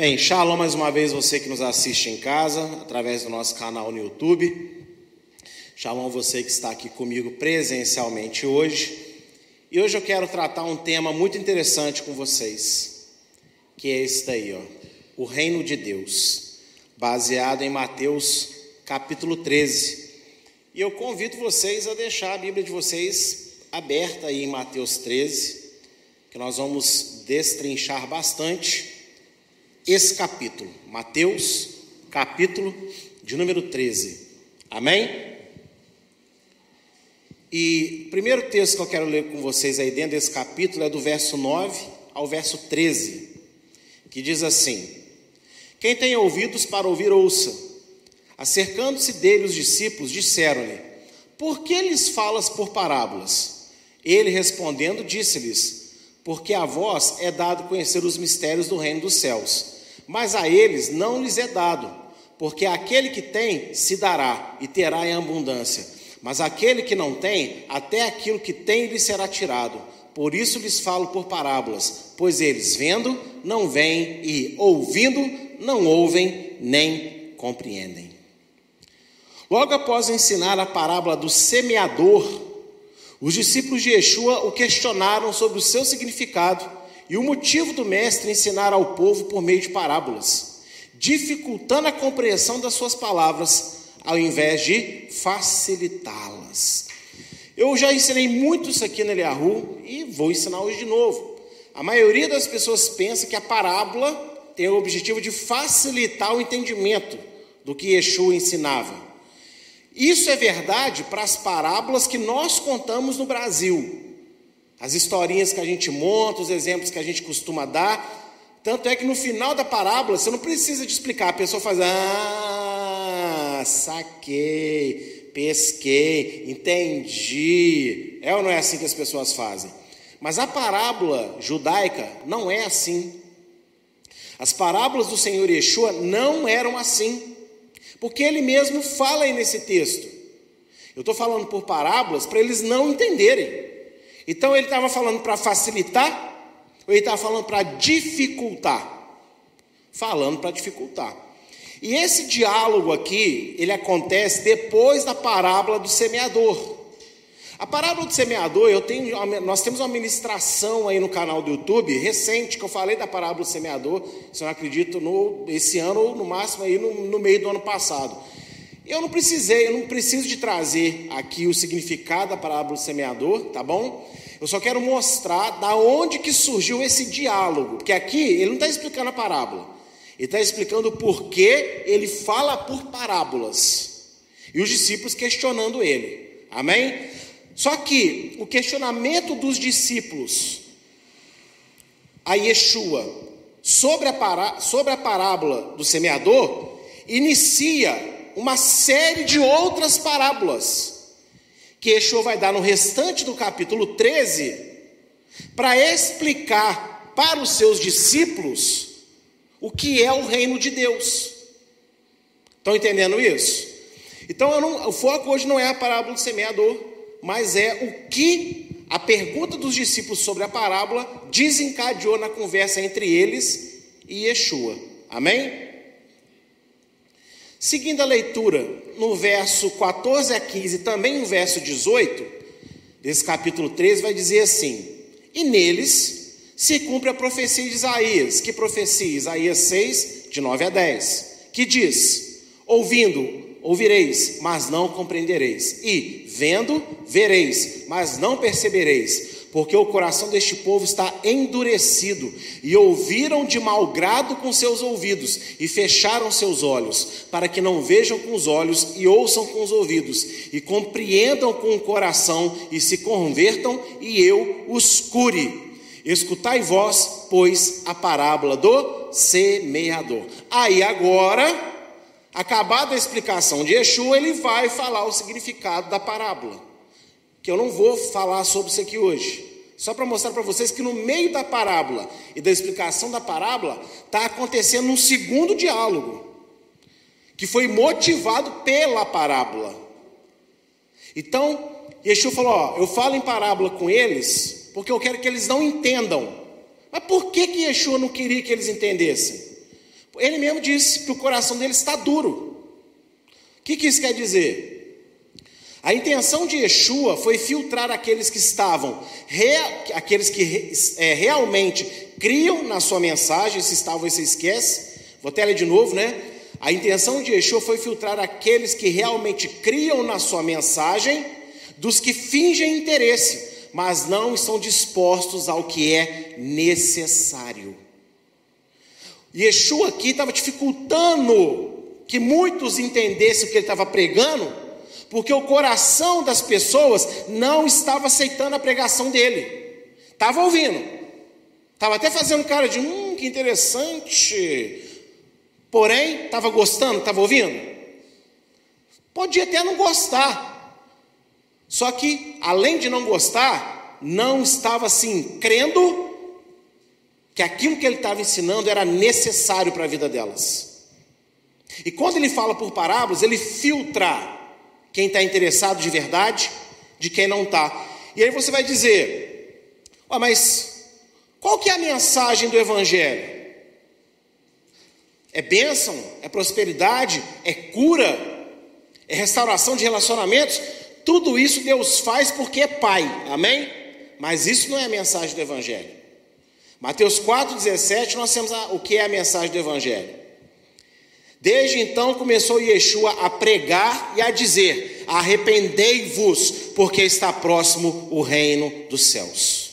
Bem, shalom mais uma vez você que nos assiste em casa, através do nosso canal no YouTube. Shalom você que está aqui comigo presencialmente hoje. E hoje eu quero tratar um tema muito interessante com vocês, que é esse daí, ó, o reino de Deus, baseado em Mateus capítulo 13. E eu convido vocês a deixar a Bíblia de vocês aberta aí em Mateus 13, que nós vamos destrinchar bastante esse capítulo, Mateus, capítulo de número 13. Amém? E o primeiro texto que eu quero ler com vocês aí dentro desse capítulo é do verso 9 ao verso 13, que diz assim: Quem tem ouvidos para ouvir, ouça. Acercando-se dele os discípulos, disseram-lhe: Por que lhes falas por parábolas? Ele respondendo, disse-lhes: Porque a vós é dado conhecer os mistérios do reino dos céus mas a eles não lhes é dado, porque aquele que tem se dará e terá em abundância, mas aquele que não tem, até aquilo que tem lhe será tirado. Por isso lhes falo por parábolas, pois eles vendo não veem e ouvindo não ouvem nem compreendem. Logo após ensinar a parábola do semeador, os discípulos de Yeshua o questionaram sobre o seu significado e o motivo do mestre ensinar ao povo por meio de parábolas, dificultando a compreensão das suas palavras, ao invés de facilitá-las. Eu já ensinei muito isso aqui na Eliahu e vou ensinar hoje de novo. A maioria das pessoas pensa que a parábola tem o objetivo de facilitar o entendimento do que Yeshua ensinava. Isso é verdade para as parábolas que nós contamos no Brasil, as historinhas que a gente monta, os exemplos que a gente costuma dar. Tanto é que no final da parábola, você não precisa de explicar, a pessoa faz, ah, saquei, pesquei, entendi. É ou não é assim que as pessoas fazem? Mas a parábola judaica não é assim. As parábolas do Senhor Yeshua não eram assim, porque ele mesmo fala aí nesse texto. Eu estou falando por parábolas para eles não entenderem. Então ele estava falando para facilitar ou ele estava falando para dificultar? Falando para dificultar. E esse diálogo aqui, ele acontece depois da parábola do semeador. A parábola do semeador, eu tenho, nós temos uma ministração aí no canal do YouTube recente que eu falei da parábola do semeador, se eu não acredito, no, esse ano ou no máximo aí no, no meio do ano passado. Eu não precisei, eu não preciso de trazer aqui o significado da parábola do semeador, tá bom? Eu só quero mostrar da onde que surgiu esse diálogo, porque aqui ele não está explicando a parábola, ele está explicando por que ele fala por parábolas e os discípulos questionando ele, amém? Só que o questionamento dos discípulos a Yeshua sobre a, sobre a parábola do semeador inicia uma série de outras parábolas que Yeshua vai dar no restante do capítulo 13 para explicar para os seus discípulos o que é o reino de Deus. Estão entendendo isso? Então, não, o foco hoje não é a parábola do semeador, mas é o que a pergunta dos discípulos sobre a parábola desencadeou na conversa entre eles e Yeshua. Amém? Seguindo a leitura no verso 14 a 15, também no verso 18, desse capítulo 13, vai dizer assim: E neles se cumpre a profecia de Isaías. Que profecia? Isaías 6, de 9 a 10, que diz: Ouvindo, ouvireis, mas não compreendereis, e vendo, vereis, mas não percebereis porque o coração deste povo está endurecido, e ouviram de mau grado com seus ouvidos, e fecharam seus olhos, para que não vejam com os olhos, e ouçam com os ouvidos, e compreendam com o coração, e se convertam, e eu os cure. Escutai vós, pois, a parábola do semeador. Aí agora, acabada a explicação de Yeshua, ele vai falar o significado da parábola que eu não vou falar sobre isso aqui hoje. Só para mostrar para vocês que no meio da parábola e da explicação da parábola está acontecendo um segundo diálogo, que foi motivado pela parábola. Então, Yeshua falou: ó, eu falo em parábola com eles, porque eu quero que eles não entendam. Mas por que, que Yeshua não queria que eles entendessem? Ele mesmo disse que o coração dele está duro. O que, que isso quer dizer? A intenção de Yeshua foi filtrar aqueles que estavam, aqueles que é, realmente criam na sua mensagem, se estavam você esquece, vou até ler de novo, né? A intenção de Yeshua foi filtrar aqueles que realmente criam na sua mensagem, dos que fingem interesse, mas não estão dispostos ao que é necessário. Yeshua aqui estava dificultando que muitos entendessem o que ele estava pregando, porque o coração das pessoas não estava aceitando a pregação dele. Estava ouvindo, estava até fazendo cara de hum, que interessante. Porém, estava gostando, estava ouvindo? Podia até não gostar. Só que, além de não gostar, não estava assim, crendo que aquilo que ele estava ensinando era necessário para a vida delas. E quando ele fala por parábolas, ele filtra quem está interessado de verdade de quem não está. E aí você vai dizer, ah, mas qual que é a mensagem do Evangelho? É bênção? É prosperidade? É cura? É restauração de relacionamentos? Tudo isso Deus faz porque é Pai, amém? Mas isso não é a mensagem do Evangelho. Mateus 4,17, nós temos a, o que é a mensagem do Evangelho. Desde então começou Yeshua a pregar e a dizer: Arrependei-vos, porque está próximo o reino dos céus.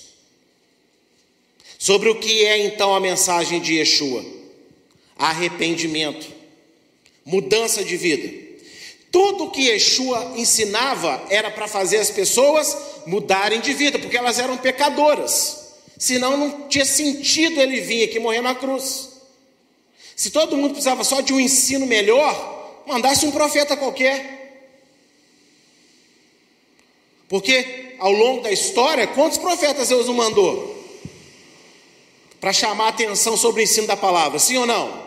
Sobre o que é então a mensagem de Yeshua? Arrependimento, mudança de vida. Tudo que Yeshua ensinava era para fazer as pessoas mudarem de vida, porque elas eram pecadoras. Senão não tinha sentido ele vir aqui morrer na cruz. Se todo mundo precisava só de um ensino melhor, mandasse um profeta qualquer. Porque ao longo da história, quantos profetas Deus não mandou? Para chamar a atenção sobre o ensino da palavra, sim ou não?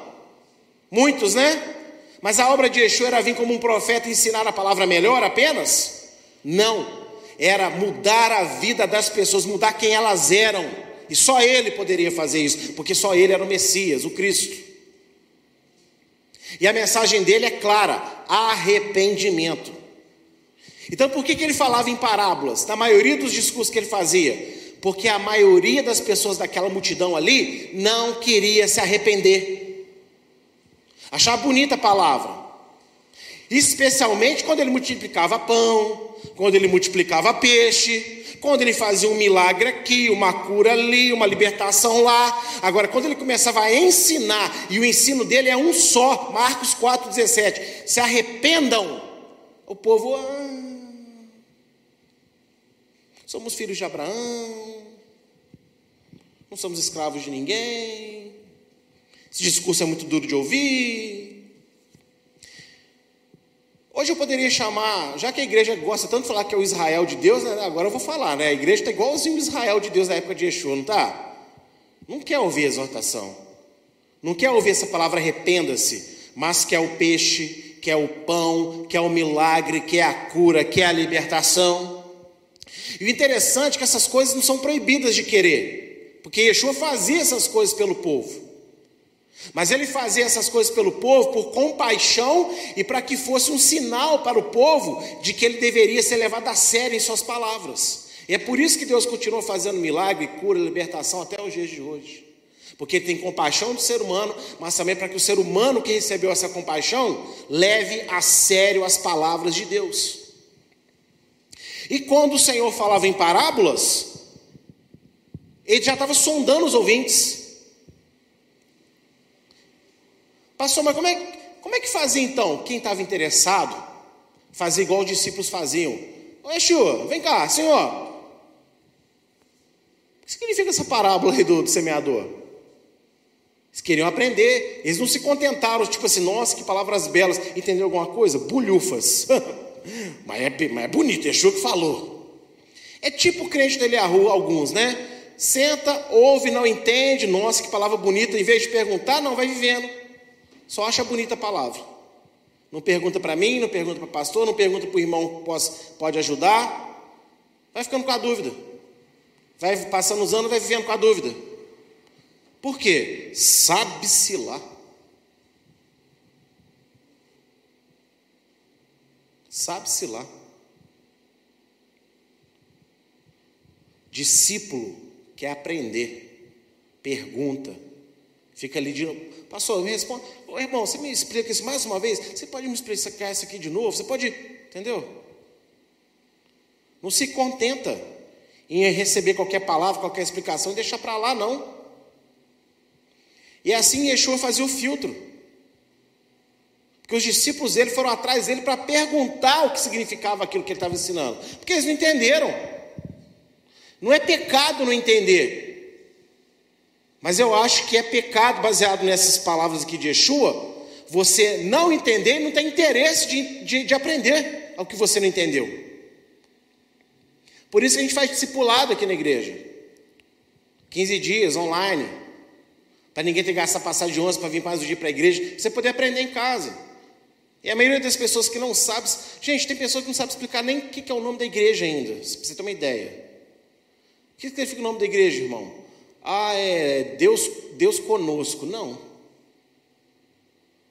Muitos, né? Mas a obra de Yeshua era vir como um profeta ensinar a palavra melhor apenas? Não. Era mudar a vida das pessoas, mudar quem elas eram. E só ele poderia fazer isso, porque só ele era o Messias, o Cristo. E a mensagem dele é clara: arrependimento. Então, por que, que ele falava em parábolas? Na maioria dos discursos que ele fazia? Porque a maioria das pessoas daquela multidão ali não queria se arrepender. Achava bonita a palavra. Especialmente quando ele multiplicava pão, quando ele multiplicava peixe, quando ele fazia um milagre aqui, uma cura ali, uma libertação lá. Agora, quando ele começava a ensinar, e o ensino dele é um só, Marcos 4,17: se arrependam. O povo, ah, somos filhos de Abraão, não somos escravos de ninguém. Esse discurso é muito duro de ouvir. Hoje eu poderia chamar, já que a igreja gosta tanto de falar que é o Israel de Deus, né, agora eu vou falar, né? A igreja está igualzinho o Israel de Deus na época de Yeshua, não está? Não quer ouvir exortação, não quer ouvir essa palavra arrependa-se, mas quer o peixe, quer o pão, quer o milagre, quer a cura, quer a libertação. E o interessante é que essas coisas não são proibidas de querer, porque Yeshua fazia essas coisas pelo povo. Mas ele fazia essas coisas pelo povo por compaixão e para que fosse um sinal para o povo de que ele deveria ser levado a sério em suas palavras. E é por isso que Deus continua fazendo milagre, cura, libertação até os dias de hoje. Porque ele tem compaixão do ser humano, mas também para que o ser humano que recebeu essa compaixão leve a sério as palavras de Deus. E quando o Senhor falava em parábolas, ele já estava sondando os ouvintes. Pastor, mas como é, como é que fazia então? Quem estava interessado, fazia igual os discípulos faziam. Ô Yeshua, vem cá, senhor. O que significa essa parábola aí do, do semeador? Eles queriam aprender, eles não se contentaram, tipo assim, nossa, que palavras belas. Entendeu alguma coisa? Bulhufas. mas, é, mas é bonito, Yeshua que falou. É tipo o crente da Eliahu, alguns, né? Senta, ouve, não entende, nossa, que palavra bonita, em vez de perguntar, não, vai vivendo. Só acha bonita a palavra. Não pergunta para mim, não pergunta para o pastor, não pergunta para o irmão que pode ajudar. Vai ficando com a dúvida. Vai passando os anos, vai vivendo com a dúvida. Por quê? Sabe-se lá. Sabe-se lá. Discípulo quer aprender, pergunta fica ali de novo. Pastor, me responde. Ô, irmão, você me explica isso mais uma vez? Você pode me explicar isso aqui de novo? Você pode, entendeu? Não se contenta em receber qualquer palavra, qualquer explicação e deixar para lá, não. E assim Yeshua fazia o filtro. Porque os discípulos dele foram atrás dele para perguntar o que significava aquilo que ele estava ensinando. Porque eles não entenderam. Não é pecado não entender. Mas eu acho que é pecado, baseado nessas palavras aqui de Yeshua, você não entender e não ter interesse de, de, de aprender o que você não entendeu. Por isso que a gente faz discipulado aqui na igreja. 15 dias online. Para ninguém ter que gastar passagem de 11 para vir mais um dia para a igreja. Você poder aprender em casa. E a maioria das pessoas que não sabe. Gente, tem pessoas que não sabem explicar nem o que é o nome da igreja ainda. Para você ter uma ideia. O que significa o nome da igreja, irmão? Ah, é Deus, Deus conosco. Não.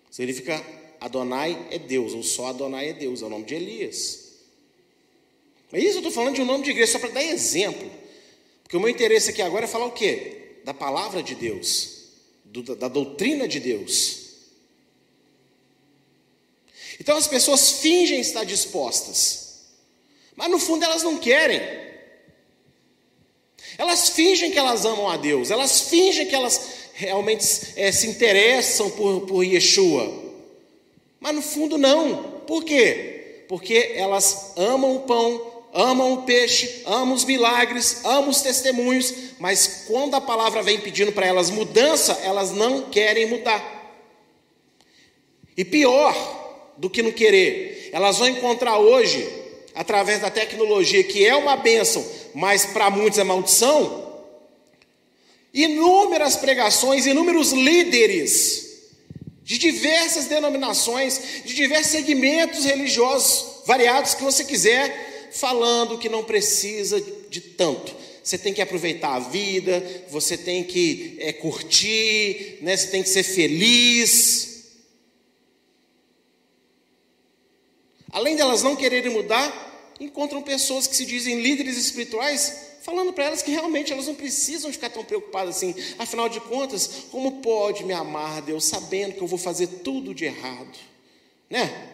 Significa Adonai é Deus, ou só Adonai é Deus, é o nome de Elias. Mas isso eu estou falando de um nome de igreja, só para dar exemplo. Porque o meu interesse aqui agora é falar o quê? Da palavra de Deus, do, da, da doutrina de Deus. Então as pessoas fingem estar dispostas, mas no fundo elas não querem. Elas fingem que elas amam a Deus, elas fingem que elas realmente é, se interessam por, por Yeshua, mas no fundo não. Por quê? Porque elas amam o pão, amam o peixe, amam os milagres, amam os testemunhos, mas quando a palavra vem pedindo para elas mudança, elas não querem mudar. E pior do que não querer, elas vão encontrar hoje, através da tecnologia, que é uma bênção, mas para muitos é maldição, inúmeras pregações, inúmeros líderes de diversas denominações, de diversos segmentos religiosos variados que você quiser, falando que não precisa de tanto. Você tem que aproveitar a vida, você tem que é, curtir, né? você tem que ser feliz. Além delas não quererem mudar, encontram pessoas que se dizem líderes espirituais, falando para elas que realmente elas não precisam ficar tão preocupadas assim. Afinal de contas, como pode me amar Deus sabendo que eu vou fazer tudo de errado? Né?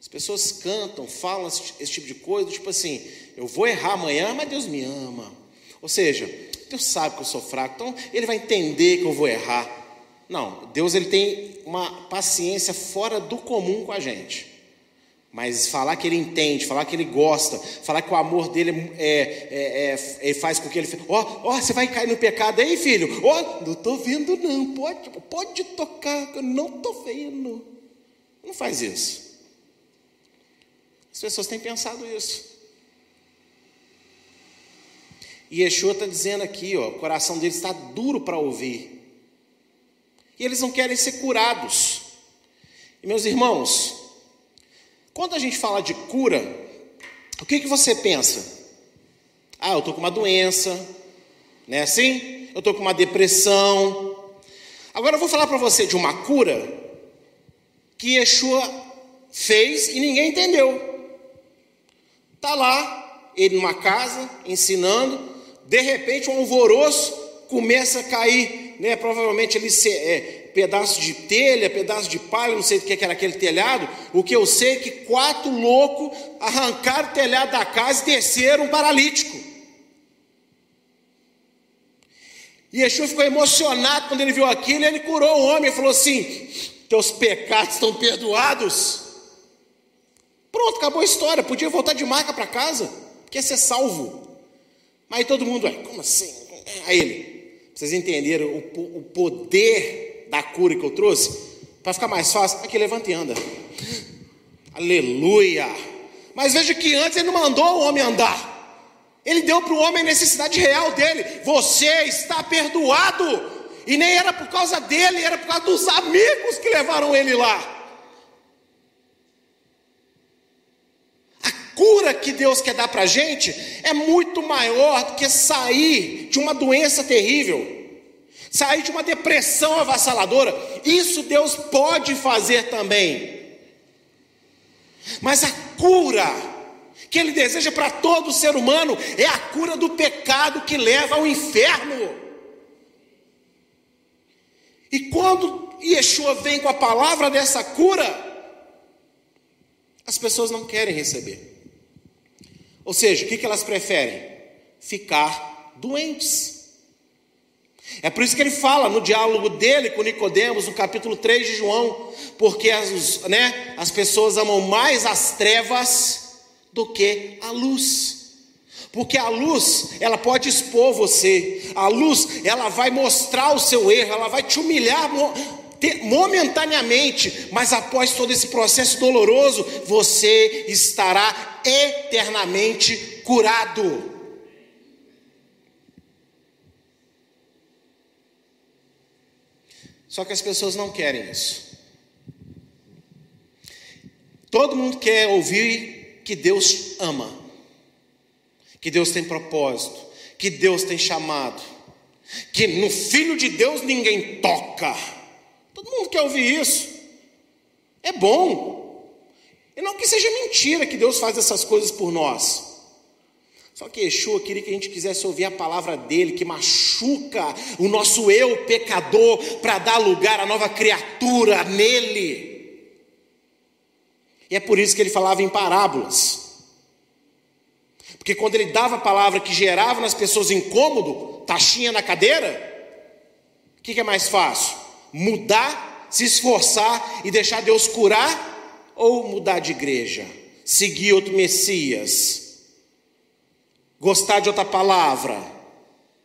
As pessoas cantam, falam esse, tipo de coisa, tipo assim, eu vou errar amanhã, mas Deus me ama. Ou seja, Deus sabe que eu sou fraco, então Ele vai entender que eu vou errar. Não, Deus ele tem uma paciência fora do comum com a gente. Mas falar que ele entende, falar que ele gosta, falar que o amor dele é, é, é, é faz com que ele. Ó, oh, oh, você vai cair no pecado aí, filho? Ó, oh, não estou vendo, não. Pode, pode tocar, eu não estou vendo. Não faz isso. As pessoas têm pensado isso. E Yeshua está dizendo aqui, ó, o coração deles está duro para ouvir. E eles não querem ser curados. E meus irmãos, quando a gente fala de cura, o que, que você pensa? Ah, eu estou com uma doença, não é assim? Eu estou com uma depressão. Agora eu vou falar para você de uma cura que Yeshua fez e ninguém entendeu. Está lá, ele numa casa, ensinando, de repente um alvoroço começa a cair, né, provavelmente ali é, pedaço de telha, pedaço de palha, não sei o que era aquele telhado. O que eu sei é que quatro loucos arrancaram o telhado da casa e desceram um paralítico. E Yeshua ficou emocionado quando ele viu aquilo, ele curou o homem e falou assim: Teus pecados estão perdoados. Pronto, acabou a história. Podia voltar de marca para casa, quer ser salvo. Mas aí todo mundo, como assim? Aí ele, vocês entenderam o, o poder da cura que eu trouxe? Para ficar mais fácil, aqui levanta e anda. Aleluia. Mas veja que antes ele não mandou o homem andar. Ele deu para o homem a necessidade real dele. Você está perdoado. E nem era por causa dele, era por causa dos amigos que levaram ele lá. Cura que Deus quer dar para a gente é muito maior do que sair de uma doença terrível, sair de uma depressão avassaladora. Isso Deus pode fazer também. Mas a cura que ele deseja para todo ser humano é a cura do pecado que leva ao inferno. E quando Yeshua vem com a palavra dessa cura, as pessoas não querem receber. Ou seja, o que elas preferem? Ficar doentes. É por isso que ele fala no diálogo dele com Nicodemos, no capítulo 3 de João, porque as, né, as pessoas amam mais as trevas do que a luz. Porque a luz, ela pode expor você. A luz, ela vai mostrar o seu erro, ela vai te humilhar momentaneamente, mas após todo esse processo doloroso, você estará eternamente curado. Só que as pessoas não querem isso. Todo mundo quer ouvir que Deus ama, que Deus tem propósito, que Deus tem chamado, que no Filho de Deus ninguém toca. Todo mundo quer ouvir isso. É bom. E não que seja mentira que Deus faz essas coisas por nós. Só que Yeshua queria que a gente quisesse ouvir a palavra dele, que machuca o nosso eu pecador, para dar lugar à nova criatura nele. E é por isso que ele falava em parábolas. Porque quando ele dava a palavra que gerava nas pessoas incômodo, taxinha na cadeira, o que, que é mais fácil? Mudar, se esforçar e deixar Deus curar, ou mudar de igreja, seguir outro Messias, gostar de outra palavra.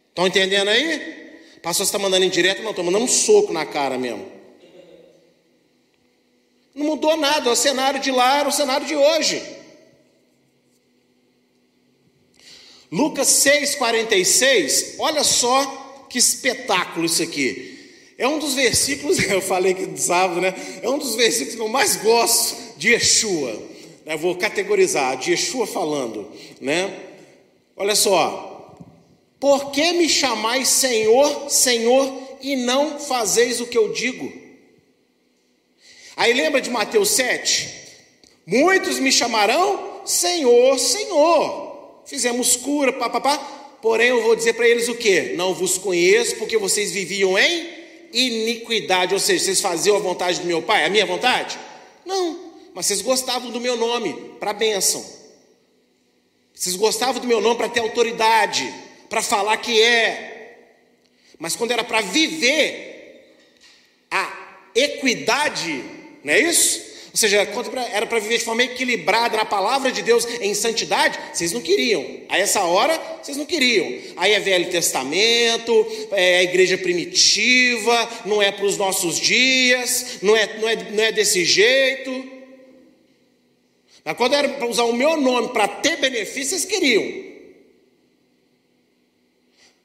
Estão entendendo aí? O pastor está mandando em direto, não, estou mandando um soco na cara mesmo. Não mudou nada, o cenário de lá era o cenário de hoje. Lucas 6,46, olha só que espetáculo isso aqui. É um dos versículos, eu falei que de sábado, né? É um dos versículos que eu mais gosto de Yeshua. Eu né? vou categorizar, de Yeshua falando, né? Olha só. Por que me chamais Senhor, Senhor, e não fazeis o que eu digo? Aí lembra de Mateus 7? Muitos me chamarão Senhor, Senhor. Fizemos cura, papapá. Porém, eu vou dizer para eles o que? Não vos conheço, porque vocês viviam em iniquidade. Ou seja, vocês faziam a vontade do meu pai, a minha vontade? Não, mas vocês gostavam do meu nome para bênção. Vocês gostavam do meu nome para ter autoridade, para falar que é. Mas quando era para viver a equidade, não é isso? Ou seja, quando era para viver de forma equilibrada na palavra de Deus em santidade, vocês não queriam. A essa hora, vocês não queriam. Aí é Velho Testamento, é a igreja primitiva, não é para os nossos dias, não é, não, é, não é desse jeito. Mas quando era para usar o meu nome para ter benefício, vocês queriam.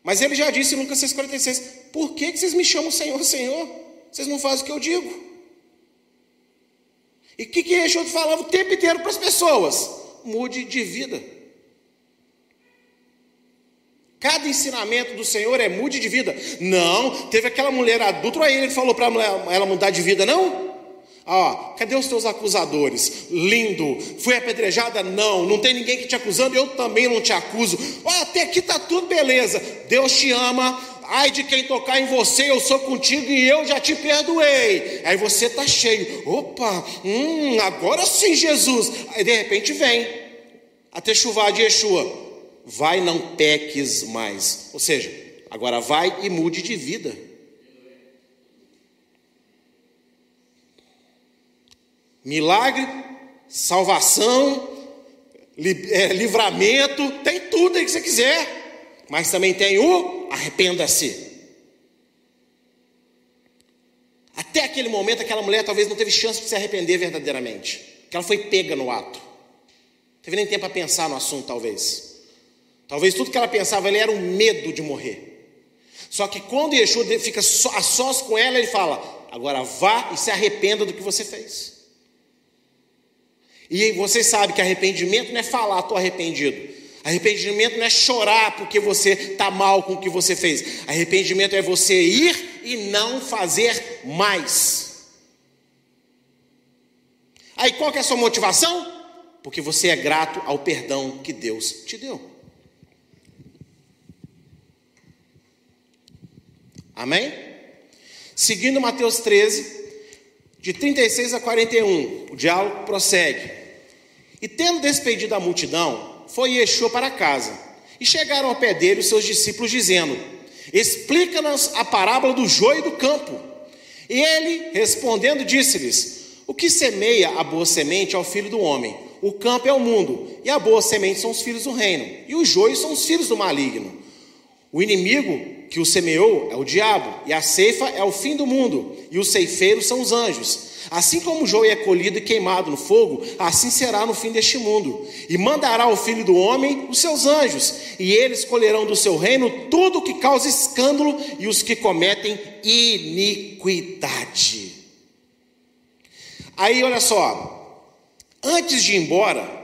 Mas ele já disse em Lucas 6,46: Por que, que vocês me chamam Senhor, Senhor? Vocês não fazem o que eu digo. E o que, que Yeshua falava o tempo inteiro para as pessoas? Mude de vida. Cada ensinamento do Senhor é mude de vida. Não, teve aquela mulher adulta, aí ele falou para ela mudar de vida, não? Ah, cadê os teus acusadores? Lindo, fui apedrejada? Não, não tem ninguém que te acusando, eu também não te acuso. Ah, até aqui está tudo beleza. Deus te ama, ai de quem tocar em você, eu sou contigo e eu já te perdoei. Aí você está cheio, opa, hum, agora sim, Jesus. Aí de repente vem, até chuvar de Yeshua, vai, não peques mais. Ou seja, agora vai e mude de vida. Milagre, salvação, é, livramento, tem tudo aí que você quiser mas também tem o arrependa-se. Até aquele momento, aquela mulher talvez não teve chance de se arrepender verdadeiramente, porque ela foi pega no ato. Não teve nem tempo para pensar no assunto, talvez. Talvez tudo que ela pensava era o medo de morrer. Só que quando Yeshua fica a sós com ela, ele fala: agora vá e se arrependa do que você fez. E você sabe que arrependimento não é falar, estou arrependido. Arrependimento não é chorar porque você está mal com o que você fez. Arrependimento é você ir e não fazer mais. Aí qual que é a sua motivação? Porque você é grato ao perdão que Deus te deu. Amém? Seguindo Mateus 13, de 36 a 41, o diálogo prossegue. E tendo despedido a multidão, foi Yeshua para casa. E chegaram ao pé dele os seus discípulos, dizendo: Explica-nos a parábola do joio do campo. E ele, respondendo, disse-lhes: O que semeia a boa semente é o filho do homem. O campo é o mundo, e a boa semente são os filhos do reino, e os joios são os filhos do maligno. O inimigo que o semeou é o diabo, e a ceifa é o fim do mundo, e os ceifeiros são os anjos. Assim como o joio é colhido e queimado no fogo, assim será no fim deste mundo. E mandará o filho do homem os seus anjos, e eles colherão do seu reino tudo o que causa escândalo e os que cometem iniquidade. Aí olha só, antes de ir embora,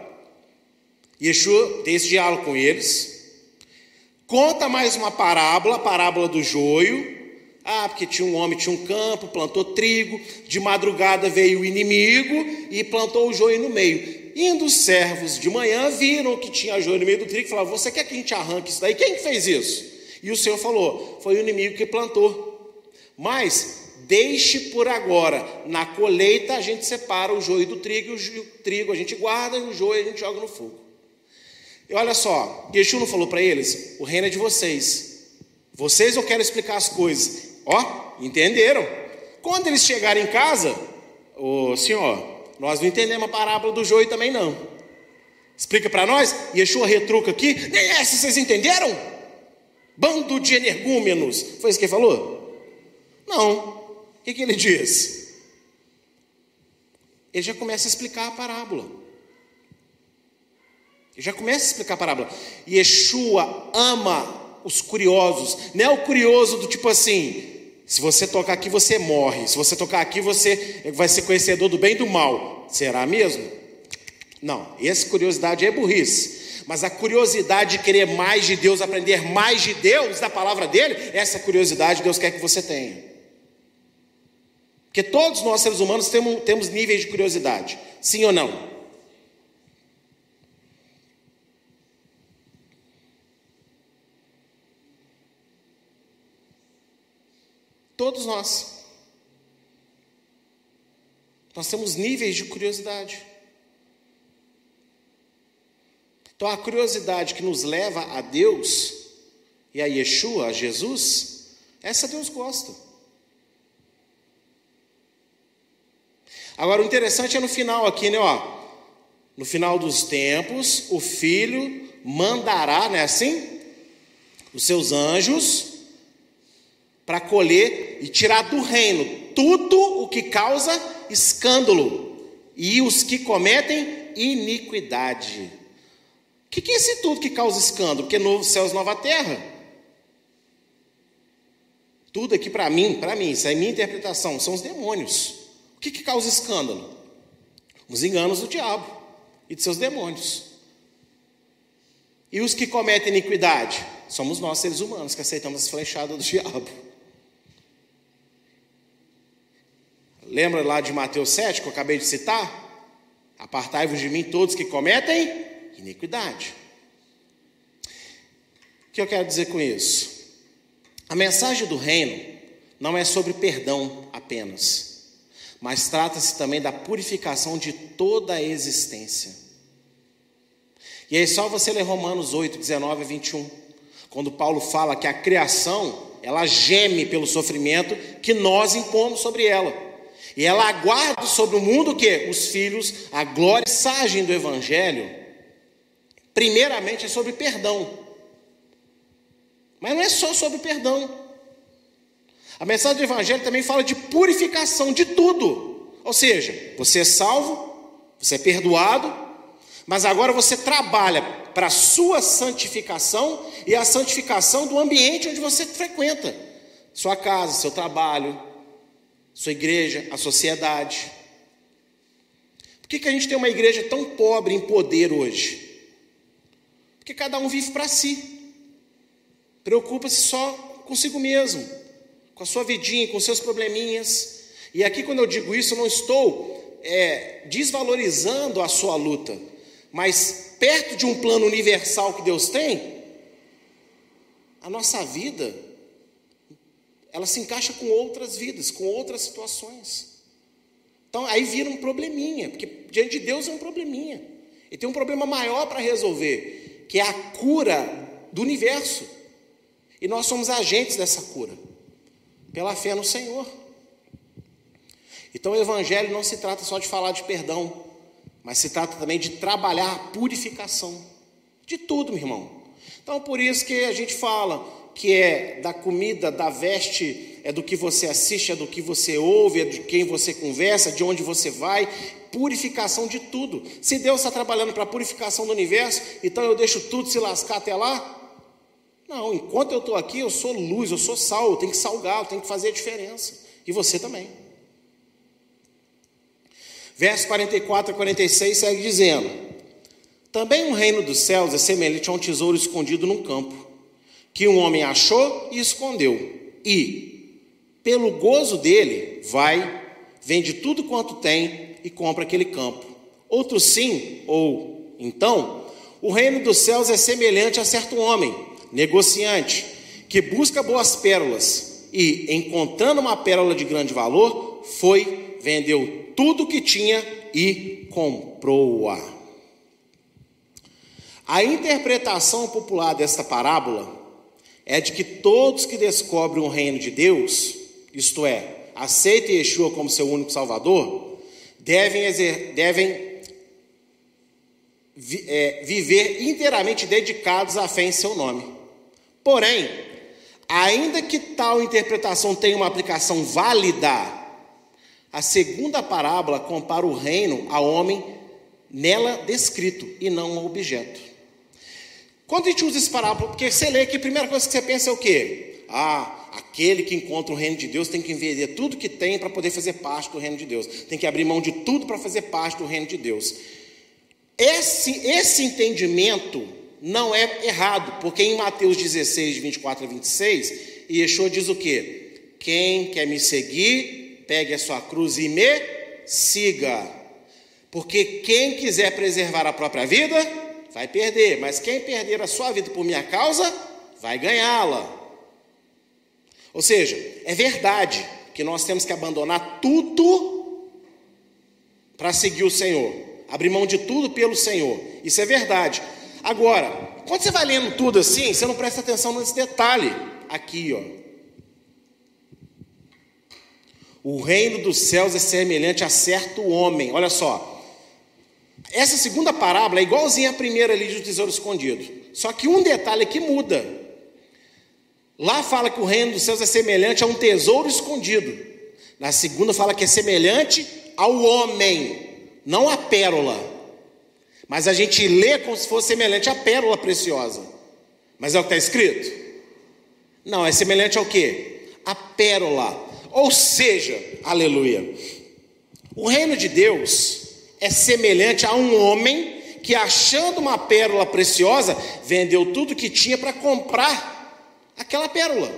Yeshua tem esse diálogo com eles Conta mais uma parábola, a parábola do joio. Ah, porque tinha um homem, tinha um campo, plantou trigo, de madrugada veio o inimigo e plantou o joio no meio. Indo os servos de manhã viram que tinha joio no meio do trigo e falaram: Você quer que a gente arranque isso daí? Quem que fez isso? E o Senhor falou: Foi o inimigo que plantou. Mas deixe por agora, na colheita a gente separa o joio do trigo, e o trigo a gente guarda e o joio a gente joga no fogo. E olha só, Yeshua não falou para eles: o reino é de vocês. Vocês eu quero explicar as coisas. Ó, entenderam? Quando eles chegarem em casa, ô senhor, nós não entendemos a parábola do joio também não. Explica para nós. Yeshua retruca aqui. Nem essa vocês entenderam? Bando de energúmenos. Foi isso que ele falou? Não. O que, que ele diz? Ele já começa a explicar a parábola. Já começa a explicar a parábola. Yeshua ama os curiosos. Não é o curioso do tipo assim: se você tocar aqui, você morre. Se você tocar aqui, você vai ser conhecedor do bem e do mal. Será mesmo? Não, essa curiosidade é burrice. Mas a curiosidade de querer mais de Deus, aprender mais de Deus, da palavra dele, essa curiosidade Deus quer que você tenha. Porque todos nós, seres humanos, temos, temos níveis de curiosidade. Sim ou não? Todos nós. Nós temos níveis de curiosidade. Então, a curiosidade que nos leva a Deus e a Yeshua, a Jesus, essa Deus gosta. Agora, o interessante é no final aqui, né? Ó, no final dos tempos, o Filho mandará, né? Assim, os seus anjos para colher e tirar do reino tudo o que causa escândalo e os que cometem iniquidade. O que, que é esse tudo que causa escândalo? Porque novo céus, nova terra. Tudo aqui para mim, para mim, isso é minha interpretação, são os demônios. O que, que causa escândalo? Os enganos do diabo e de seus demônios. E os que cometem iniquidade? Somos nós, seres humanos, que aceitamos as flechadas do diabo. Lembra lá de Mateus 7, que eu acabei de citar? Apartai-vos de mim todos que cometem iniquidade. O que eu quero dizer com isso? A mensagem do reino não é sobre perdão apenas, mas trata-se também da purificação de toda a existência. E aí, só você ler Romanos 8, 19 a 21, quando Paulo fala que a criação, ela geme pelo sofrimento que nós impomos sobre ela. E ela aguarda sobre o mundo que os filhos, a glória, a mensagem do evangelho, primeiramente é sobre perdão. Mas não é só sobre perdão. A mensagem do evangelho também fala de purificação de tudo. Ou seja, você é salvo, você é perdoado, mas agora você trabalha para a sua santificação e a santificação do ambiente onde você frequenta. Sua casa, seu trabalho, sua igreja, a sociedade. Por que, que a gente tem uma igreja tão pobre em poder hoje? Porque cada um vive para si, preocupa-se só consigo mesmo, com a sua vidinha, com seus probleminhas. E aqui, quando eu digo isso, eu não estou é, desvalorizando a sua luta, mas perto de um plano universal que Deus tem, a nossa vida ela se encaixa com outras vidas, com outras situações. Então aí vira um probleminha, porque diante de Deus é um probleminha. E tem um problema maior para resolver, que é a cura do universo. E nós somos agentes dessa cura, pela fé no Senhor. Então o Evangelho não se trata só de falar de perdão, mas se trata também de trabalhar a purificação de tudo, meu irmão. Então por isso que a gente fala que é da comida, da veste, é do que você assiste, é do que você ouve, é de quem você conversa, de onde você vai, purificação de tudo. Se Deus está trabalhando para a purificação do universo, então eu deixo tudo se lascar até lá? Não, enquanto eu estou aqui, eu sou luz, eu sou sal, eu tenho que salgar, eu tenho que fazer a diferença. E você também. Verso 44 a 46 segue dizendo: Também o reino dos céus é semelhante a um tesouro escondido num campo que um homem achou e escondeu. E, pelo gozo dele, vai, vende tudo quanto tem e compra aquele campo. Outro sim, ou então, o reino dos céus é semelhante a certo homem, negociante, que busca boas pérolas e, encontrando uma pérola de grande valor, foi, vendeu tudo que tinha e comprou-a. A interpretação popular desta parábola é de que todos que descobrem o reino de Deus, isto é, aceitem Yeshua como seu único Salvador, devem, devem vi, é, viver inteiramente dedicados à fé em seu nome. Porém, ainda que tal interpretação tenha uma aplicação válida, a segunda parábola compara o reino ao homem nela descrito e não ao objeto. Quando a gente usa esse parábola, porque você lê aqui, a primeira coisa que você pensa é o quê? Ah, aquele que encontra o reino de Deus tem que vender tudo que tem para poder fazer parte do reino de Deus. Tem que abrir mão de tudo para fazer parte do reino de Deus. Esse, esse entendimento não é errado, porque em Mateus 16, 24 a 26, Yeshua diz o quê? Quem quer me seguir, pegue a sua cruz e me siga. Porque quem quiser preservar a própria vida, vai perder, mas quem perder a sua vida por minha causa, vai ganhá-la. Ou seja, é verdade que nós temos que abandonar tudo para seguir o Senhor, abrir mão de tudo pelo Senhor. Isso é verdade. Agora, quando você vai lendo tudo assim, você não presta atenção nesse detalhe aqui, ó. O reino dos céus é semelhante a certo homem. Olha só, essa segunda parábola é igualzinha à primeira ali do tesouro escondido. Só que um detalhe que muda. Lá fala que o reino dos céus é semelhante a um tesouro escondido. Na segunda fala que é semelhante ao homem, não à pérola. Mas a gente lê como se fosse semelhante à pérola preciosa. Mas é o que está escrito? Não, é semelhante ao que? A pérola. Ou seja, aleluia. O reino de Deus é semelhante a um homem que, achando uma pérola preciosa, vendeu tudo que tinha para comprar aquela pérola.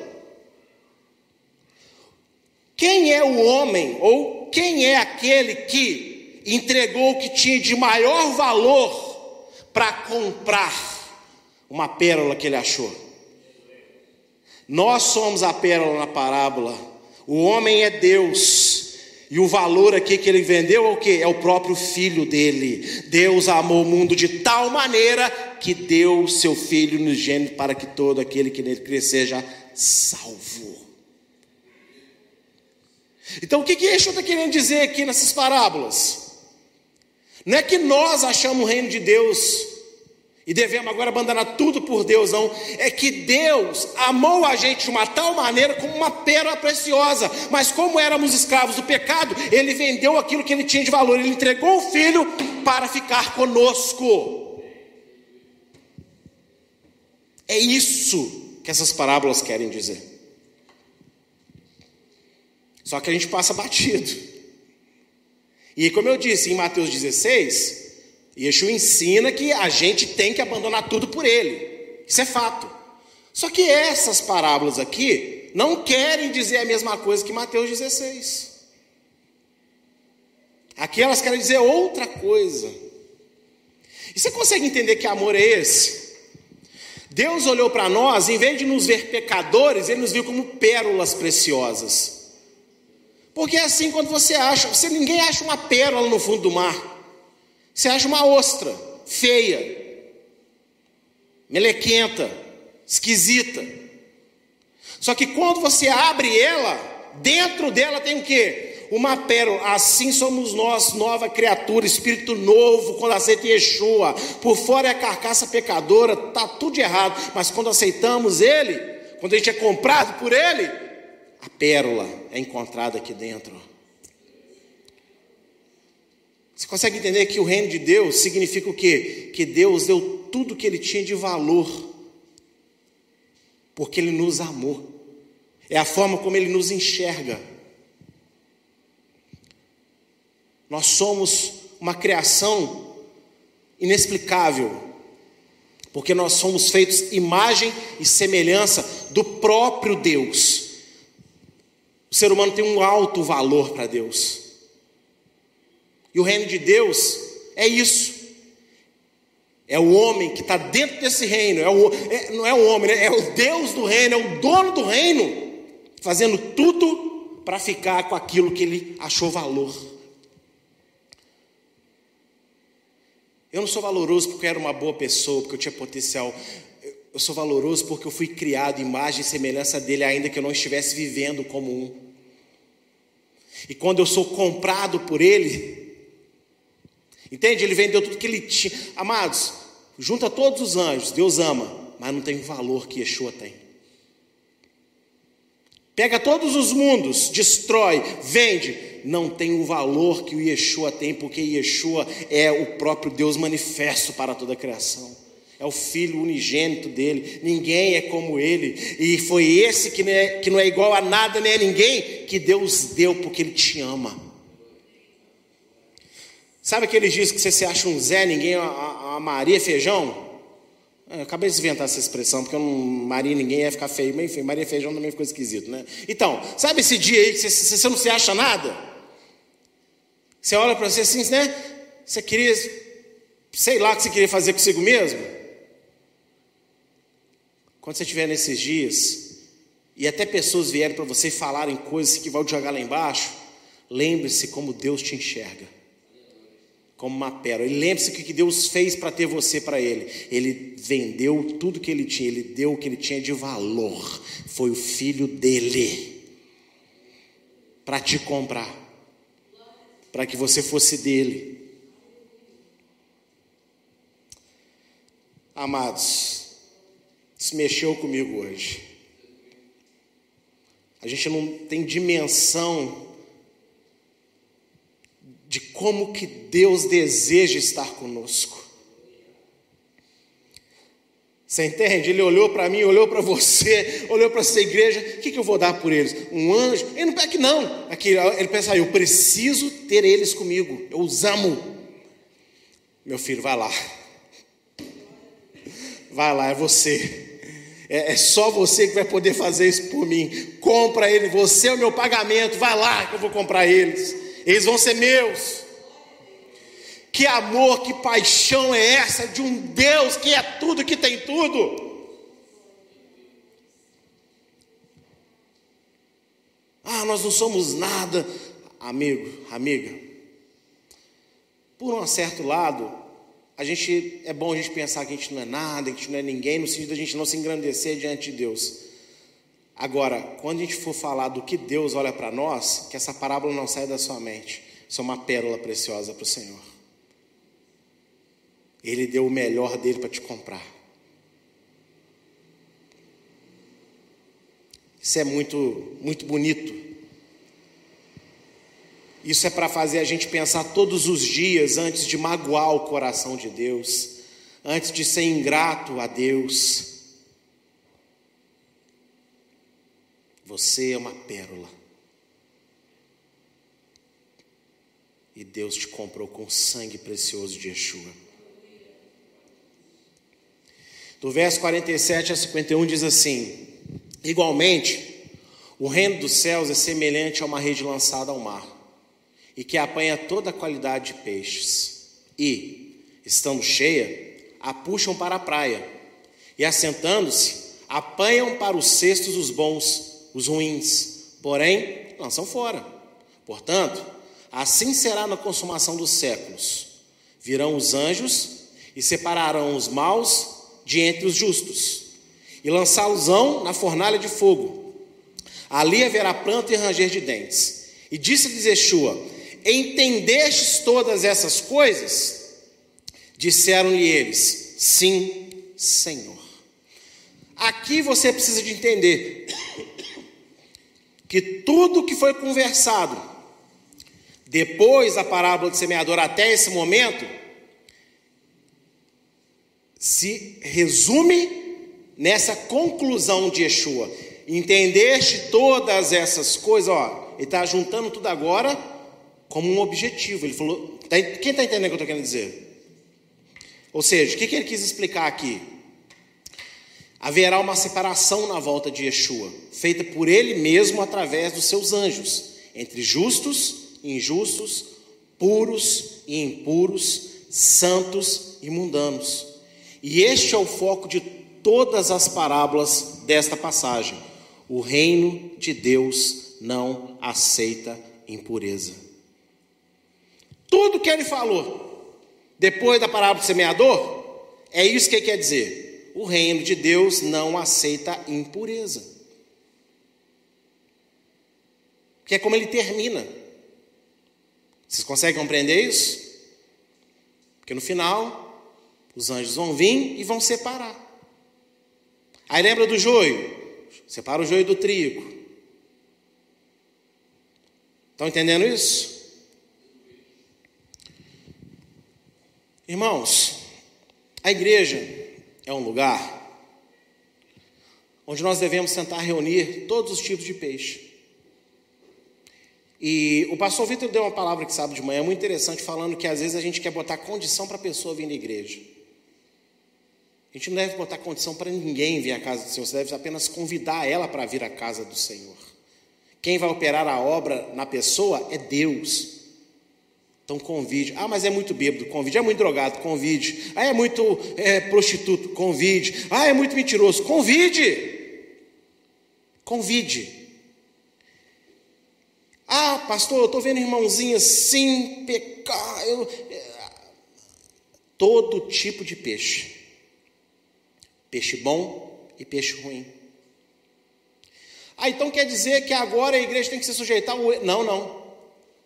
Quem é o homem, ou quem é aquele que entregou o que tinha de maior valor para comprar uma pérola que ele achou? Nós somos a pérola na parábola. O homem é Deus e o valor aqui que ele vendeu é o que? É o próprio filho dele. Deus amou o mundo de tal maneira que deu seu filho no gênero para que todo aquele que nele crer seja salvo. Então o que que Yeshua está querendo dizer aqui nessas parábolas? Não é que nós achamos o reino de Deus e devemos agora abandonar tudo por Deus, não. É que Deus amou a gente de uma tal maneira como uma pérola preciosa. Mas como éramos escravos do pecado, Ele vendeu aquilo que Ele tinha de valor. Ele entregou o Filho para ficar conosco. É isso que essas parábolas querem dizer. Só que a gente passa batido. E como eu disse em Mateus 16, Yeshua ensina que a gente tem que abandonar tudo por ele. Isso é fato. Só que essas parábolas aqui não querem dizer a mesma coisa que Mateus 16. Aqui elas querem dizer outra coisa. E você consegue entender que amor é esse? Deus olhou para nós, em vez de nos ver pecadores, Ele nos viu como pérolas preciosas. Porque é assim quando você acha, você ninguém acha uma pérola no fundo do mar. Você acha uma ostra feia, melequenta, esquisita. Só que quando você abre ela, dentro dela tem o quê? uma pérola. Assim somos nós, nova criatura, espírito novo, quando aceita Yeshua. Por fora é a carcaça pecadora, está tudo errado. Mas quando aceitamos Ele, quando a gente é comprado por Ele, a pérola é encontrada aqui dentro. Você consegue entender que o reino de Deus significa o quê? Que Deus deu tudo que Ele tinha de valor, porque Ele nos amou. É a forma como Ele nos enxerga. Nós somos uma criação inexplicável, porque nós somos feitos imagem e semelhança do próprio Deus. O ser humano tem um alto valor para Deus. E o reino de Deus é isso. É o homem que está dentro desse reino, é o, é, não é o homem, né? é o Deus do reino, é o dono do reino, fazendo tudo para ficar com aquilo que ele achou valor. Eu não sou valoroso porque eu era uma boa pessoa, porque eu tinha potencial. Eu sou valoroso porque eu fui criado imagem e semelhança dele, ainda que eu não estivesse vivendo como um. E quando eu sou comprado por ele, entende? Ele vendeu tudo que ele tinha. Amados, junta todos os anjos, Deus ama, mas não tem o valor que Yeshua tem. Pega todos os mundos, destrói, vende, não tem o valor que o Yeshua tem, porque Yeshua é o próprio Deus manifesto para toda a criação. É o filho unigênito dele, ninguém é como ele, e foi esse que não, é, que não é igual a nada nem a ninguém, que Deus deu porque ele te ama. Sabe aqueles dias que você se acha um Zé, ninguém, a, a Maria Feijão? Eu acabei de inventar essa expressão, porque eu não, Maria ninguém ia ficar feio, mas enfim, Maria Feijão também ficou esquisito, né? Então, sabe esse dia aí que você, você não se acha nada? Você olha para você assim, né? Você queria, sei lá o que você queria fazer consigo mesmo. Quando você estiver nesses dias, e até pessoas vierem para você e falarem coisas que vão te jogar lá embaixo, lembre-se como Deus te enxerga. Como uma pérola. E lembre-se o que Deus fez para ter você para Ele. Ele vendeu tudo que Ele tinha, Ele deu o que Ele tinha de valor. Foi o filho dele para te comprar para que você fosse dele. Amados, isso mexeu comigo hoje. A gente não tem dimensão de como que Deus deseja estar conosco. Você entende? Ele olhou para mim, olhou para você, olhou para essa igreja. O que, que, eu vou dar por eles? Um anjo? Ele não é que não. Aqui, ele pensa, ah, eu preciso ter eles comigo. Eu os amo. Meu filho, vai lá. Vai lá, é você. É, é só você que vai poder fazer isso por mim. Compra ele, você é o meu pagamento. Vai lá que eu vou comprar eles. Eles vão ser meus. Que amor, que paixão é essa de um Deus que é tudo, que tem tudo? Ah, nós não somos nada, amigo, amiga. Por um certo lado, a gente é bom a gente pensar que a gente não é nada, que a gente não é ninguém, no sentido de a gente não se engrandecer diante de Deus. Agora, quando a gente for falar do que Deus olha para nós, que essa parábola não saia da sua mente. Isso é uma pérola preciosa para o Senhor. Ele deu o melhor dele para te comprar. Isso é muito, muito bonito. Isso é para fazer a gente pensar todos os dias antes de magoar o coração de Deus, antes de ser ingrato a Deus. Você é uma pérola. E Deus te comprou com sangue precioso de Yeshua. Do verso 47 a 51 diz assim: Igualmente, o reino dos céus é semelhante a uma rede lançada ao mar, e que apanha toda a qualidade de peixes. E, estando cheia, a puxam para a praia, e assentando-se, apanham para os cestos os bons, os ruins, porém lançam fora. Portanto, assim será na consumação dos séculos. Virão os anjos e separarão os maus de entre os justos, e lançá-los-ão na fornalha de fogo. Ali haverá pranto e ranger de dentes. E disse-lhes Yeshua: Entendestes todas essas coisas? Disseram-lhe eles: Sim, Senhor. Aqui você precisa de entender que tudo que foi conversado depois da parábola do semeador até esse momento se resume nessa conclusão de Yeshua. Entendeste todas essas coisas, ó, ele está juntando tudo agora como um objetivo. Ele falou, tá quem está entendendo o que eu estou querendo dizer? Ou seja, o que, que ele quis explicar aqui? Haverá uma separação na volta de Yeshua, feita por ele mesmo através dos seus anjos, entre justos e injustos, puros e impuros, santos e mundanos. E este é o foco de todas as parábolas desta passagem. O reino de Deus não aceita impureza. Tudo que ele falou depois da parábola do semeador é isso que ele quer dizer. O reino de Deus não aceita impureza. Que é como ele termina. Vocês conseguem compreender isso? Porque no final os anjos vão vir e vão separar. Aí lembra do joio? Separa o joio do trigo. Estão entendendo isso? Irmãos, a igreja é um lugar onde nós devemos tentar reunir todos os tipos de peixe. E o pastor Vitor deu uma palavra que sabe de manhã muito interessante, falando que às vezes a gente quer botar condição para a pessoa vir na igreja. A gente não deve botar condição para ninguém vir à casa do Senhor, você deve apenas convidar ela para vir à casa do Senhor. Quem vai operar a obra na pessoa é Deus. Então convide. Ah, mas é muito bêbado, convide. É muito drogado, convide. Ah, é muito é, prostituto, convide. Ah, é muito mentiroso, convide. Convide. Ah, pastor, eu estou vendo irmãozinho assim, pecar. Eu... É, todo tipo de peixe. Peixe bom e peixe ruim. Ah, então quer dizer que agora a igreja tem que se sujeitar ao. Não, não.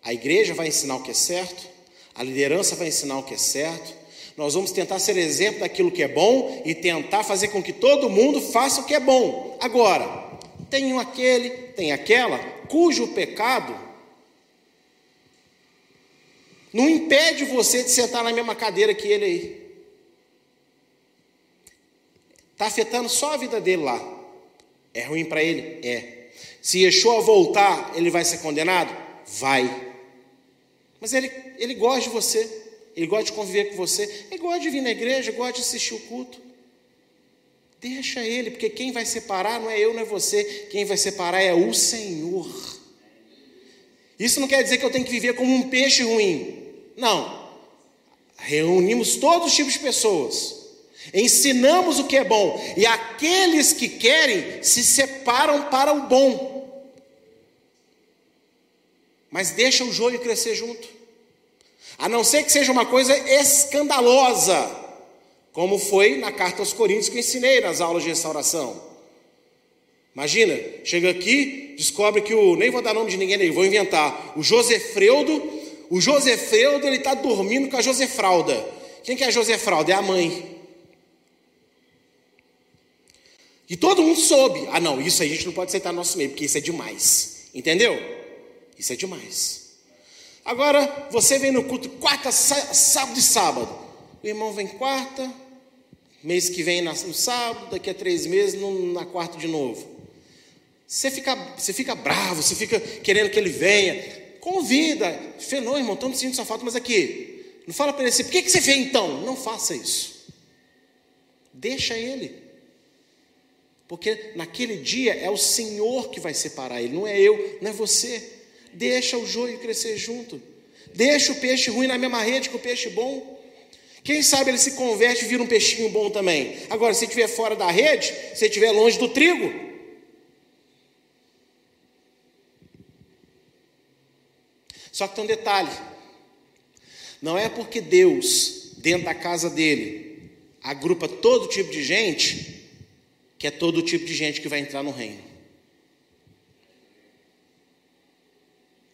A igreja vai ensinar o que é certo, a liderança vai ensinar o que é certo. Nós vamos tentar ser exemplo daquilo que é bom e tentar fazer com que todo mundo faça o que é bom. Agora, tem aquele, tem aquela, cujo pecado não impede você de sentar na mesma cadeira que ele aí. Está afetando só a vida dele lá. É ruim para ele? É. Se Yeshua voltar, ele vai ser condenado? Vai. Mas ele, ele gosta de você, ele gosta de conviver com você, ele gosta de vir na igreja, gosta de assistir o culto. Deixa ele, porque quem vai separar não é eu, não é você, quem vai separar é o Senhor. Isso não quer dizer que eu tenho que viver como um peixe ruim. Não. Reunimos todos os tipos de pessoas Ensinamos o que é bom, e aqueles que querem se separam para o bom. Mas deixa o joio crescer junto. A não ser que seja uma coisa escandalosa, como foi na carta aos Coríntios que eu ensinei nas aulas de restauração. Imagina, chega aqui, descobre que o. Nem vou dar nome de ninguém aí, vou inventar. O Josefreudo, o Josefreudo, ele está dormindo com a Josefralda. Quem que é a Josefralda? É a mãe. E todo mundo soube. Ah, não, isso aí a gente não pode aceitar no nosso meio, porque isso é demais. Entendeu? Isso é demais. Agora, você vem no culto quarta, sábado e sábado. O irmão vem quarta, mês que vem no sábado, daqui a três meses na quarta de novo. Você fica, você fica bravo, você fica querendo que ele venha. Convida. Fenô, irmão, estamos sentindo sua falta, mas aqui. Não fala para ele assim, por que, que você vem então? Não faça isso. Deixa ele. Porque naquele dia é o Senhor que vai separar ele, não é eu, não é você. Deixa o joio crescer junto. Deixa o peixe ruim na mesma rede que o peixe bom. Quem sabe ele se converte e vira um peixinho bom também. Agora, se estiver fora da rede, se estiver longe do trigo, Só que tem um detalhe: não é porque Deus, dentro da casa dele, agrupa todo tipo de gente, que é todo tipo de gente que vai entrar no reino.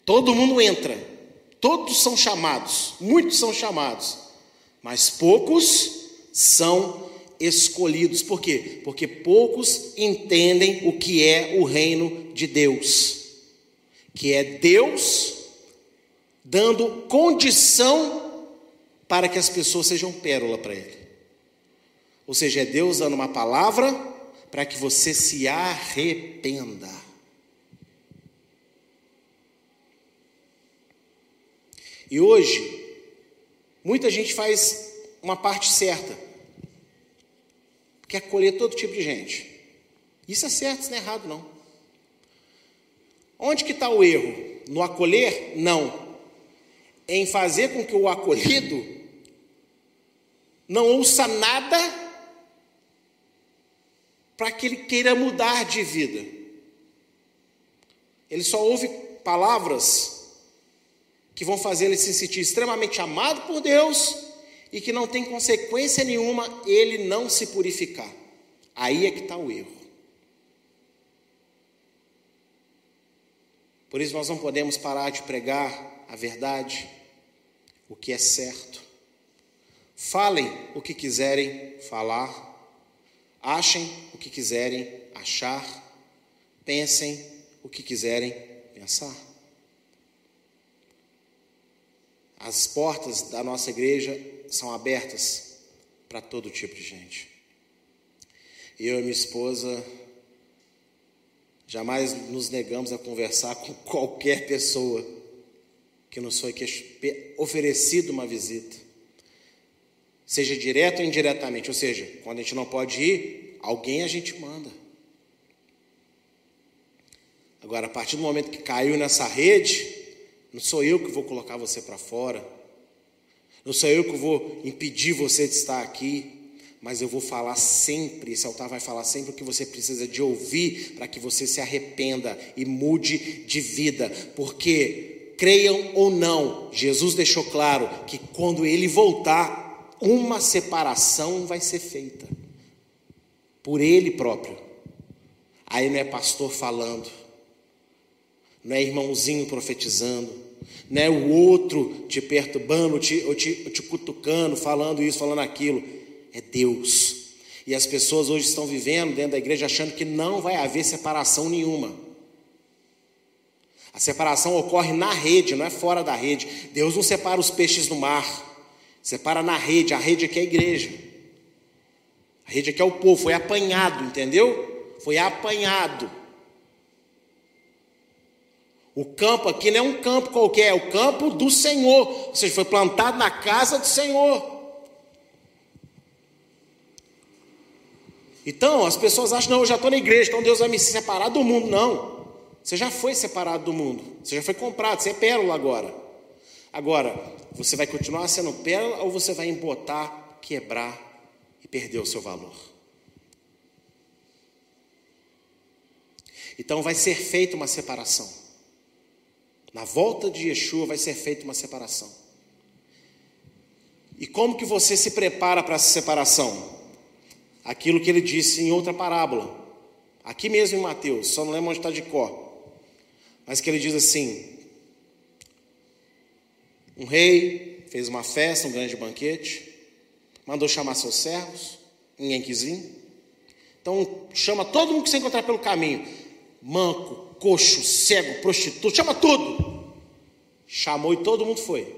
Todo mundo entra, todos são chamados, muitos são chamados, mas poucos são escolhidos. Por quê? Porque poucos entendem o que é o reino de Deus, que é Deus dando condição para que as pessoas sejam pérola para Ele. Ou seja, é Deus dando uma palavra para que você se arrependa. E hoje, muita gente faz uma parte certa, quer acolher todo tipo de gente. Isso é certo, isso não é errado, não. Onde que está o erro? No acolher? Não em fazer com que o acolhido não ouça nada para que ele queira mudar de vida. Ele só ouve palavras que vão fazer ele se sentir extremamente amado por Deus e que não tem consequência nenhuma ele não se purificar. Aí é que está o erro. Por isso nós não podemos parar de pregar a verdade, o que é certo. Falem o que quiserem falar, achem o que quiserem achar, pensem o que quiserem pensar. As portas da nossa igreja são abertas para todo tipo de gente. Eu e minha esposa jamais nos negamos a conversar com qualquer pessoa que nos foi oferecido uma visita, seja direto ou indiretamente, ou seja, quando a gente não pode ir, alguém a gente manda. Agora, a partir do momento que caiu nessa rede, não sou eu que vou colocar você para fora, não sou eu que vou impedir você de estar aqui, mas eu vou falar sempre, esse altar vai falar sempre o que você precisa de ouvir para que você se arrependa e mude de vida, porque creiam ou não, Jesus deixou claro que quando ele voltar, uma separação vai ser feita. Por ele próprio. Aí não é pastor falando, não é irmãozinho profetizando, não é o outro te perturbando, te, ou te, te cutucando, falando isso, falando aquilo. É Deus. E as pessoas hoje estão vivendo dentro da igreja achando que não vai haver separação nenhuma. A separação ocorre na rede, não é fora da rede. Deus não separa os peixes do mar, separa na rede. A rede aqui é a igreja. A rede aqui é o povo, foi apanhado, entendeu? Foi apanhado. O campo aqui não é um campo qualquer, é o campo do Senhor. Ou seja, foi plantado na casa do Senhor. Então, as pessoas acham, não, eu já estou na igreja, então Deus vai me separar do mundo. Não. Você já foi separado do mundo, você já foi comprado, você é pérola agora. Agora, você vai continuar sendo pérola ou você vai embotar, quebrar e perder o seu valor? Então vai ser feita uma separação. Na volta de Yeshua vai ser feita uma separação. E como que você se prepara para essa separação? Aquilo que ele disse em outra parábola. Aqui mesmo em Mateus, só não lembro onde está de cor. Mas que ele diz assim: um rei fez uma festa, um grande banquete, mandou chamar seus servos, ninguém quis vir. Então chama todo mundo que você encontrar pelo caminho: manco, coxo, cego, prostituto, chama tudo. Chamou e todo mundo foi.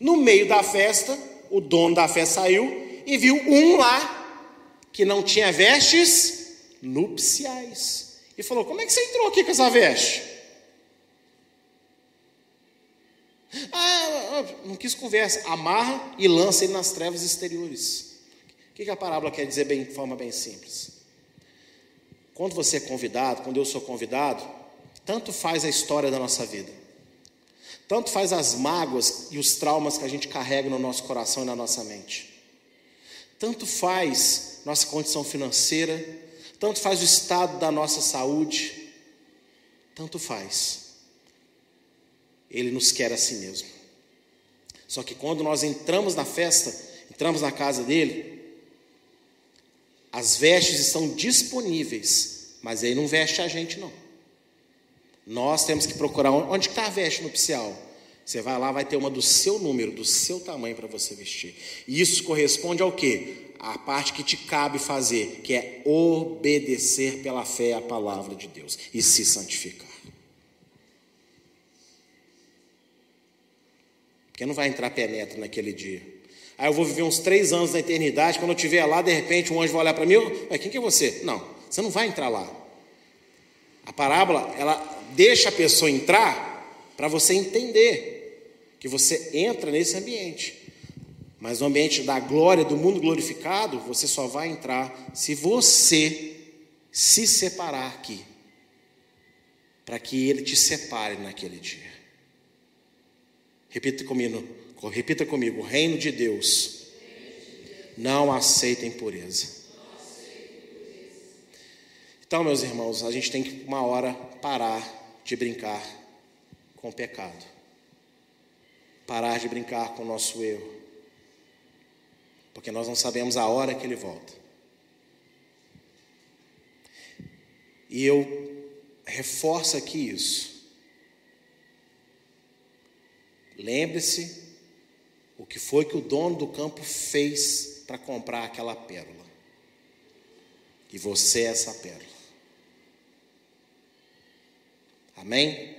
No meio da festa, o dono da festa saiu e viu um lá que não tinha vestes nupciais. E falou: Como é que você entrou aqui com essa veste? Ah, não quis conversa. Amarra e lança ele nas trevas exteriores. O que a parábola quer dizer bem, de forma bem simples? Quando você é convidado, quando eu sou convidado, tanto faz a história da nossa vida. Tanto faz as mágoas e os traumas que a gente carrega no nosso coração e na nossa mente. Tanto faz nossa condição financeira, tanto faz o estado da nossa saúde, tanto faz. Ele nos quer assim mesmo. Só que quando nós entramos na festa, entramos na casa dele, as vestes estão disponíveis, mas ele não veste a gente não. Nós temos que procurar onde está a veste nupcial. Você vai lá, vai ter uma do seu número, do seu tamanho para você vestir. E isso corresponde ao quê? A parte que te cabe fazer, que é obedecer pela fé à palavra de Deus e se santificar. Porque não vai entrar penetra naquele dia. Aí eu vou viver uns três anos na eternidade, quando eu estiver lá, de repente um anjo vai olhar para mim, mas quem que é você? Não, você não vai entrar lá. A parábola, ela deixa a pessoa entrar para você entender que você entra nesse ambiente. Mas no ambiente da glória, do mundo glorificado, você só vai entrar se você se separar aqui. Para que ele te separe naquele dia. Repita comigo, repita comigo, o reino de Deus não aceita impureza. Então, meus irmãos, a gente tem que uma hora parar de brincar com o pecado. Parar de brincar com o nosso erro. Porque nós não sabemos a hora que ele volta. E eu reforço aqui isso. Lembre-se o que foi que o dono do campo fez para comprar aquela pérola. E você é essa pérola. Amém?